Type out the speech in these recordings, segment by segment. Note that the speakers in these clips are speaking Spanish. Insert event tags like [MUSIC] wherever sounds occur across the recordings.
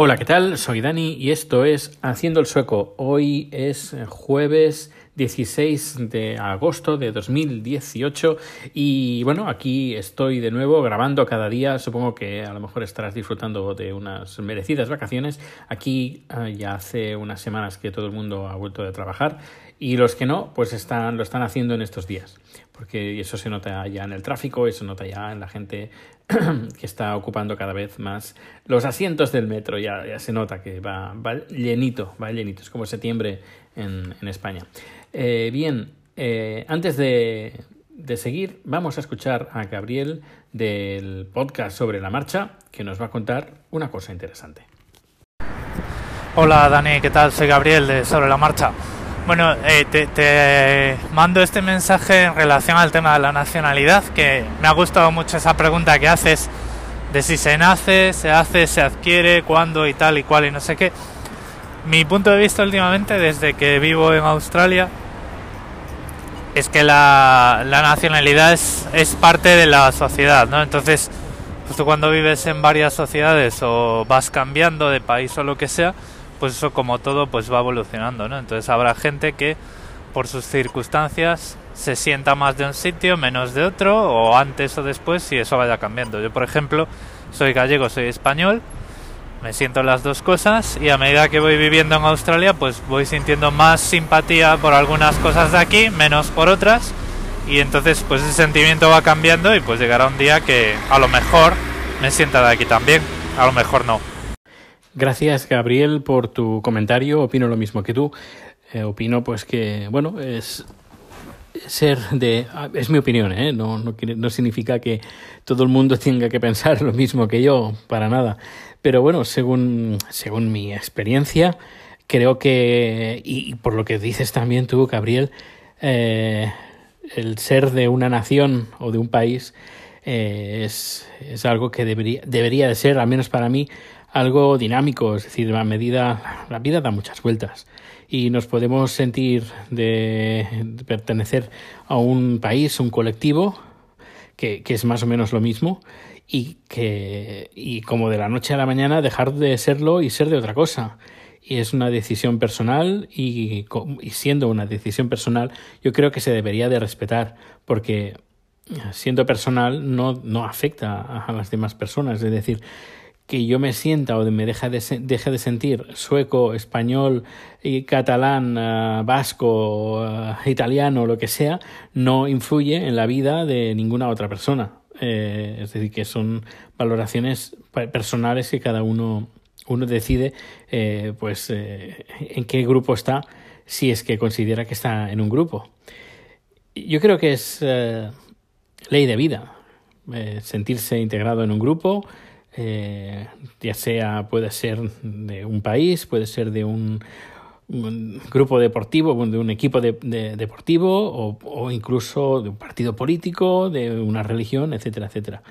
Hola, ¿qué tal? Soy Dani y esto es Haciendo el Sueco. Hoy es jueves 16 de agosto de 2018 y bueno, aquí estoy de nuevo grabando cada día. Supongo que a lo mejor estarás disfrutando de unas merecidas vacaciones. Aquí eh, ya hace unas semanas que todo el mundo ha vuelto de trabajar. Y los que no, pues están, lo están haciendo en estos días, porque eso se nota ya en el tráfico, eso nota ya en la gente [CLEARS THROAT] que está ocupando cada vez más los asientos del metro, ya, ya se nota que va, va, llenito, va llenito, es como septiembre en, España. Eh, bien, eh, antes de, de seguir, vamos a escuchar a Gabriel del podcast sobre la marcha, que nos va a contar una cosa interesante. Hola Dani, ¿qué tal? Soy Gabriel de Sobre la Marcha. Bueno, eh, te, te, mando este mensaje en relación al tema de la nacionalidad, que me ha gustado mucho esa pregunta que haces de si se nace, se hace, se adquiere, cuándo y tal y cual y no sé qué. Mi punto de vista últimamente, desde que vivo en Australia, es que la, la nacionalidad es, es, parte de la sociedad, ¿no? Entonces, justo cuando vives en varias sociedades o vas cambiando de país o lo que sea, pues eso como todo pues va evolucionando, ¿no? Entonces habrá gente que por sus circunstancias se sienta más de un sitio, menos de otro, o antes o después, y eso vaya cambiando. Yo, por ejemplo, soy gallego, soy español, me siento las dos cosas, y a medida que voy viviendo en Australia, pues voy sintiendo más simpatía por algunas cosas de aquí, menos por otras, y entonces pues ese sentimiento va cambiando y pues llegará un día que a lo mejor me sienta de aquí también, a lo mejor no. Gracias, Gabriel, por tu comentario. Opino lo mismo que tú. Eh, opino, pues, que, bueno, es ser de. Es mi opinión, ¿eh? No, no, no significa que todo el mundo tenga que pensar lo mismo que yo, para nada. Pero bueno, según, según mi experiencia, creo que. Y, y por lo que dices también tú, Gabriel, eh, el ser de una nación o de un país eh, es, es algo que debería, debería de ser, al menos para mí, algo dinámico, es decir, a medida la vida da muchas vueltas y nos podemos sentir de, pertenecer a un país, un colectivo que, que, es más o menos lo mismo y que y como de la noche a la mañana dejar de serlo y ser de otra cosa. Y es una decisión personal y, y siendo una decisión personal yo creo que se debería de respetar porque siendo personal no, no afecta a las demás personas. Es decir que yo me sienta o me deje de, deje de sentir sueco, español, y catalán, uh, vasco, uh, italiano, lo que sea, no influye en la vida de ninguna otra persona. Eh, es decir, que son valoraciones personales que cada uno, uno decide eh, pues, eh, en qué grupo está, si es que considera que está en un grupo. Yo creo que es ley de vida sentirse integrado en un grupo, eh, ya sea puede ser de un país, puede ser de un, grupo deportivo, de un equipo de, de, deportivo o, incluso de un partido político, de una religión, etcétera, etcétera.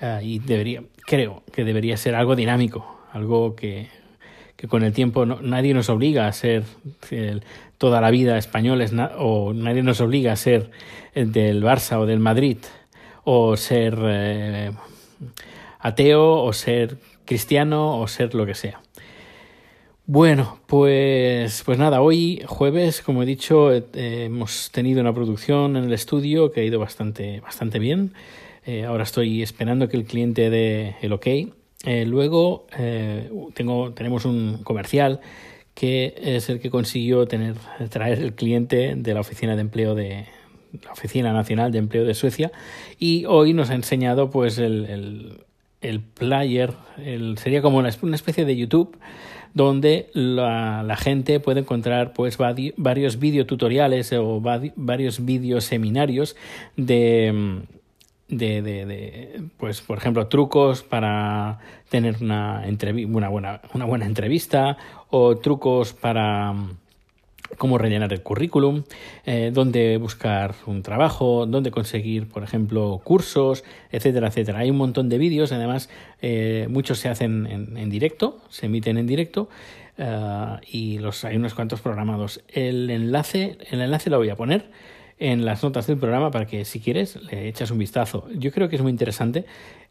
Uh, y debería, creo que debería ser algo dinámico, algo que, que con el tiempo no, nadie nos obliga a ser toda la vida españoles o nadie nos obliga a ser del Barça o del Madrid o ser eh, ateo o ser cristiano o ser lo que sea. Bueno, pues, pues nada, hoy jueves, como he dicho, eh, hemos tenido una producción en el estudio que ha ido bastante, bastante bien. Eh, ahora estoy esperando que el cliente dé el ok. Eh, luego tengo, tenemos un comercial que es el que consiguió tener, traer el cliente de la oficina de empleo de la Oficina Nacional de Empleo de Suecia y hoy nos ha enseñado pues el, el el player, el, sería como una, especie de YouTube donde la, gente puede encontrar pues varios videotutoriales o varios videoseminarios de, de, de, de, pues por ejemplo trucos para tener una, una, buena, una buena entrevista o trucos para cómo rellenar el currículum, eh, dónde buscar un trabajo, dónde conseguir, por ejemplo, cursos, etcétera, etcétera. Hay un montón de vídeos, además eh, muchos se hacen en, en, directo, se emiten en directo uh, y los hay unos cuantos programados. El enlace, el enlace lo voy a poner en las notas del programa para que si quieres le echas un vistazo. Yo creo que es muy interesante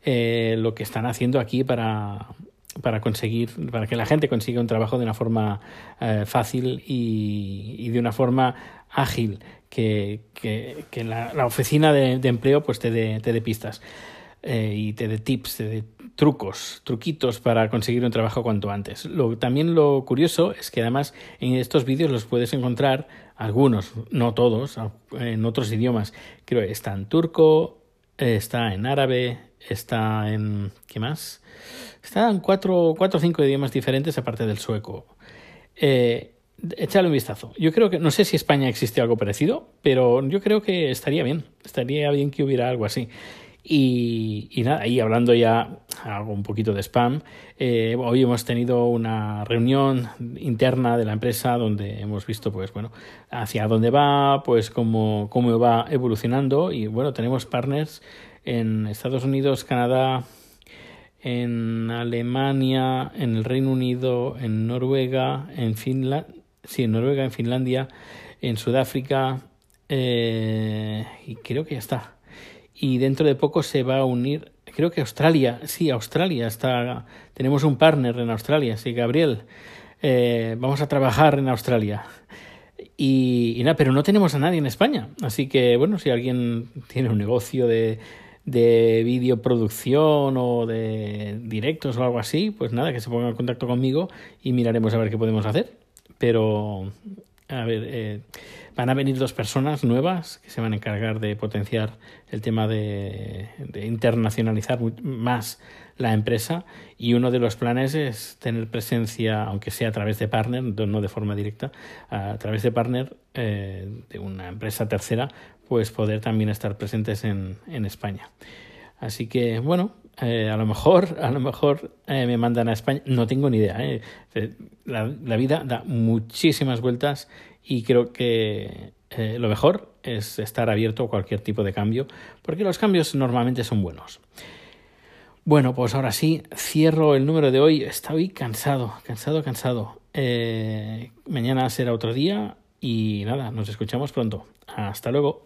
lo que están haciendo aquí para para conseguir, para que la gente consiga un trabajo de una forma eh, fácil y, y, de una forma ágil, que, que, que la, oficina de, de, empleo pues te dé, te dé pistas eh, y te dé tips, te dé trucos, truquitos para conseguir un trabajo cuanto antes. Lo, también lo curioso es que además en estos vídeos los puedes encontrar algunos, no todos, en otros idiomas. Creo que está turco, está en árabe, está en... ¿qué más? Está en cuatro, cuatro o cinco idiomas diferentes aparte del sueco. Eh, échale un vistazo. Yo creo que, no sé si en España existe algo parecido, pero yo creo que estaría bien. Estaría bien que hubiera algo así. Y, y nada, y hablando ya algo un poquito de spam, eh, hoy hemos tenido una reunión interna de la empresa donde hemos visto, pues bueno, hacia dónde va, pues cómo, cómo va evolucionando. Y bueno, tenemos partners en Estados Unidos, Canadá, en Alemania, en el Reino Unido, en Noruega, en Finlandia, sí, en Noruega, en Finlandia, en Sudáfrica eh, y creo que ya está y dentro de poco se va a unir, creo que Australia, sí, Australia está, tenemos un partner en Australia, sí, Gabriel, eh, vamos a trabajar en Australia. Y, nada, pero no tenemos a nadie en España, así que bueno, si alguien tiene un negocio de, de videoproducción o de directos o algo así, pues nada, que se ponga en contacto conmigo y miraremos a ver qué podemos hacer. Pero, a ver, eh, Van a venir dos personas nuevas que se van a encargar de potenciar el tema de, internacionalizar más la empresa y uno de los planes es tener presencia, aunque sea a través de partner, no de forma directa, a través de partner eh, de una empresa tercera, pues poder también estar presentes en, en España. Así que, bueno, eh, a lo mejor, a lo mejor eh, me mandan a España, no tengo ni idea. La, vida da muchísimas vueltas y creo que eh, lo mejor es estar abierto a cualquier tipo de cambio, porque los cambios normalmente son buenos. Bueno, pues ahora sí, cierro el número de hoy. Estoy cansado, cansado, cansado. Eh, mañana será otro día y nada, nos escuchamos pronto. Hasta luego.